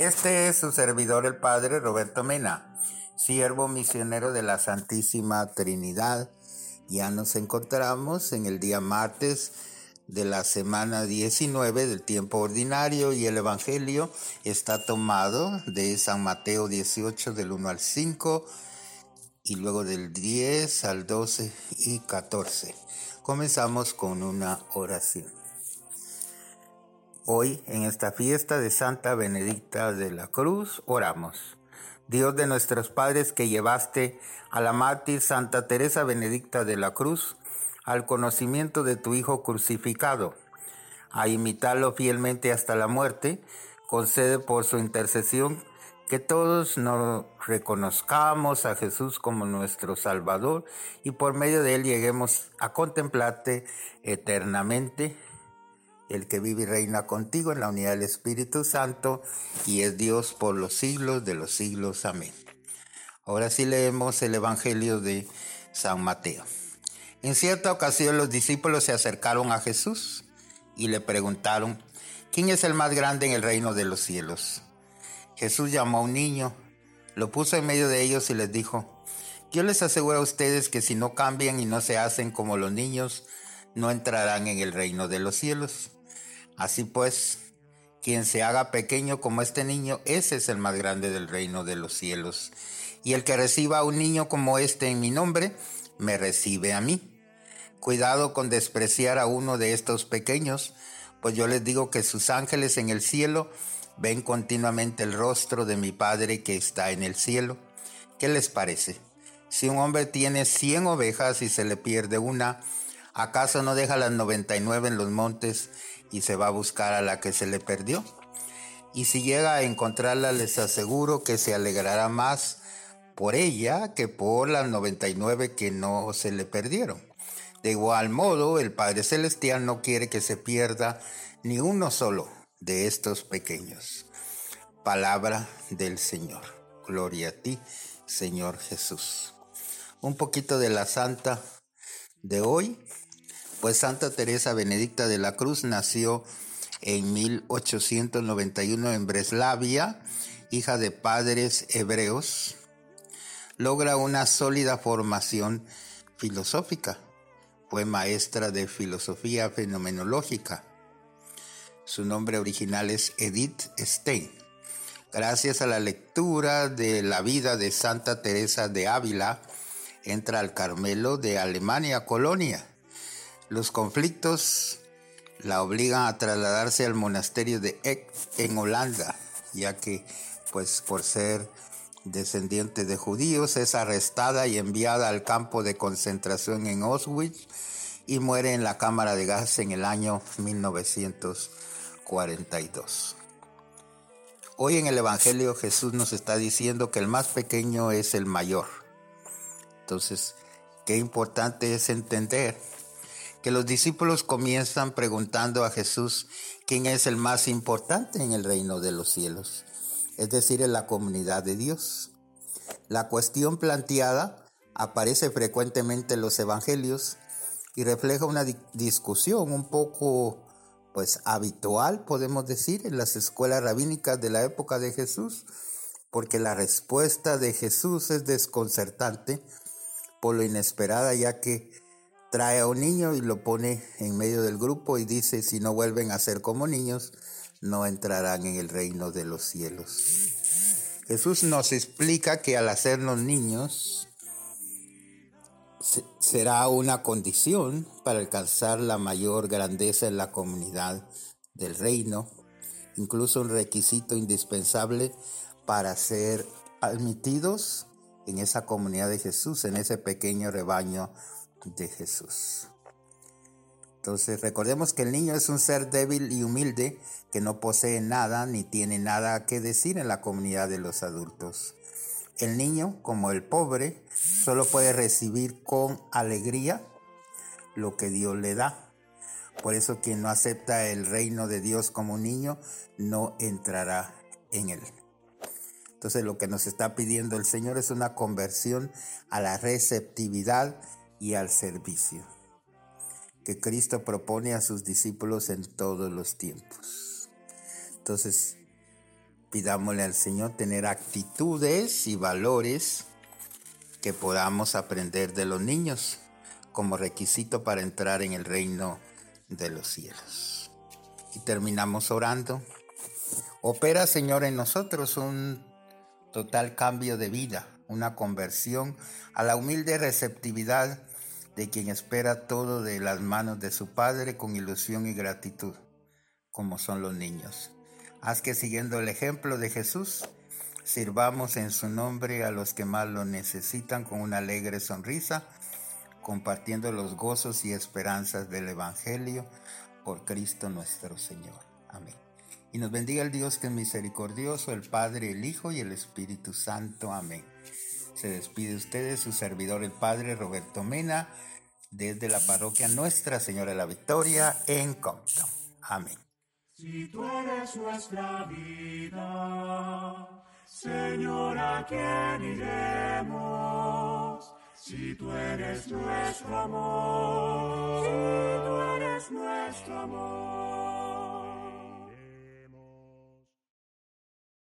Este es su servidor el Padre Roberto Mena, siervo misionero de la Santísima Trinidad. Ya nos encontramos en el día martes de la semana 19 del tiempo ordinario y el Evangelio está tomado de San Mateo 18 del 1 al 5 y luego del 10 al 12 y 14. Comenzamos con una oración. Hoy, en esta fiesta de Santa Benedicta de la Cruz, oramos. Dios de nuestros padres que llevaste a la mártir Santa Teresa Benedicta de la Cruz al conocimiento de tu Hijo crucificado, a imitarlo fielmente hasta la muerte, concede por su intercesión que todos nos reconozcamos a Jesús como nuestro Salvador y por medio de él lleguemos a contemplarte eternamente el que vive y reina contigo en la unidad del Espíritu Santo y es Dios por los siglos de los siglos. Amén. Ahora sí leemos el Evangelio de San Mateo. En cierta ocasión los discípulos se acercaron a Jesús y le preguntaron, ¿quién es el más grande en el reino de los cielos? Jesús llamó a un niño, lo puso en medio de ellos y les dijo, yo les aseguro a ustedes que si no cambian y no se hacen como los niños, no entrarán en el reino de los cielos. Así pues, quien se haga pequeño como este niño, ese es el más grande del reino de los cielos. Y el que reciba a un niño como este en mi nombre, me recibe a mí. Cuidado con despreciar a uno de estos pequeños, pues yo les digo que sus ángeles en el cielo ven continuamente el rostro de mi Padre que está en el cielo. ¿Qué les parece? Si un hombre tiene cien ovejas y se le pierde una, ¿acaso no deja las noventa y nueve en los montes y se va a buscar a la que se le perdió. Y si llega a encontrarla, les aseguro que se alegrará más por ella que por las 99 que no se le perdieron. De igual modo, el Padre Celestial no quiere que se pierda ni uno solo de estos pequeños. Palabra del Señor. Gloria a ti, Señor Jesús. Un poquito de la santa de hoy, pues Santa Teresa Benedicta de la Cruz nació en 1891 en Breslavia, hija de padres hebreos. Logra una sólida formación filosófica. Fue maestra de filosofía fenomenológica. Su nombre original es Edith Stein. Gracias a la lectura de la vida de Santa Teresa de Ávila, entra al Carmelo de Alemania, Colonia los conflictos la obligan a trasladarse al monasterio de Eck en Holanda, ya que, pues por ser descendiente de judíos, es arrestada y enviada al campo de concentración en Auschwitz y muere en la cámara de gas en el año 1942. Hoy en el Evangelio Jesús nos está diciendo que el más pequeño es el mayor. Entonces, qué importante es entender que los discípulos comienzan preguntando a Jesús quién es el más importante en el reino de los cielos, es decir, en la comunidad de Dios. La cuestión planteada aparece frecuentemente en los evangelios y refleja una discusión un poco pues habitual, podemos decir, en las escuelas rabínicas de la época de Jesús, porque la respuesta de Jesús es desconcertante por lo inesperada, ya que trae a un niño y lo pone en medio del grupo y dice, si no vuelven a ser como niños, no entrarán en el reino de los cielos. Jesús nos explica que al hacernos niños será una condición para alcanzar la mayor grandeza en la comunidad del reino, incluso un requisito indispensable para ser admitidos en esa comunidad de Jesús, en ese pequeño rebaño de Jesús. Entonces recordemos que el niño es un ser débil y humilde que no posee nada ni tiene nada que decir en la comunidad de los adultos. El niño, como el pobre, solo puede recibir con alegría lo que Dios le da. Por eso quien no acepta el reino de Dios como niño no entrará en él. Entonces lo que nos está pidiendo el Señor es una conversión a la receptividad y al servicio que Cristo propone a sus discípulos en todos los tiempos. Entonces, Pidámosle al Señor tener actitudes y valores que podamos aprender de los niños como requisito para entrar en el reino de los cielos. Y terminamos orando. Opera, Señor, en nosotros un total cambio de vida, una conversión a la humilde receptividad de quien espera todo de las manos de su Padre con ilusión y gratitud, como son los niños. Haz que siguiendo el ejemplo de Jesús, sirvamos en su nombre a los que más lo necesitan con una alegre sonrisa, compartiendo los gozos y esperanzas del Evangelio por Cristo nuestro Señor. Amén. Y nos bendiga el Dios que es misericordioso, el Padre, el Hijo y el Espíritu Santo. Amén. Se despide ustedes su servidor el Padre Roberto Mena desde la parroquia Nuestra Señora de la Victoria en Compton. Amén. Si tú eres nuestra vida, Señor, ¿a quién iremos? Si tú eres nuestro amor, si tú eres nuestro amor.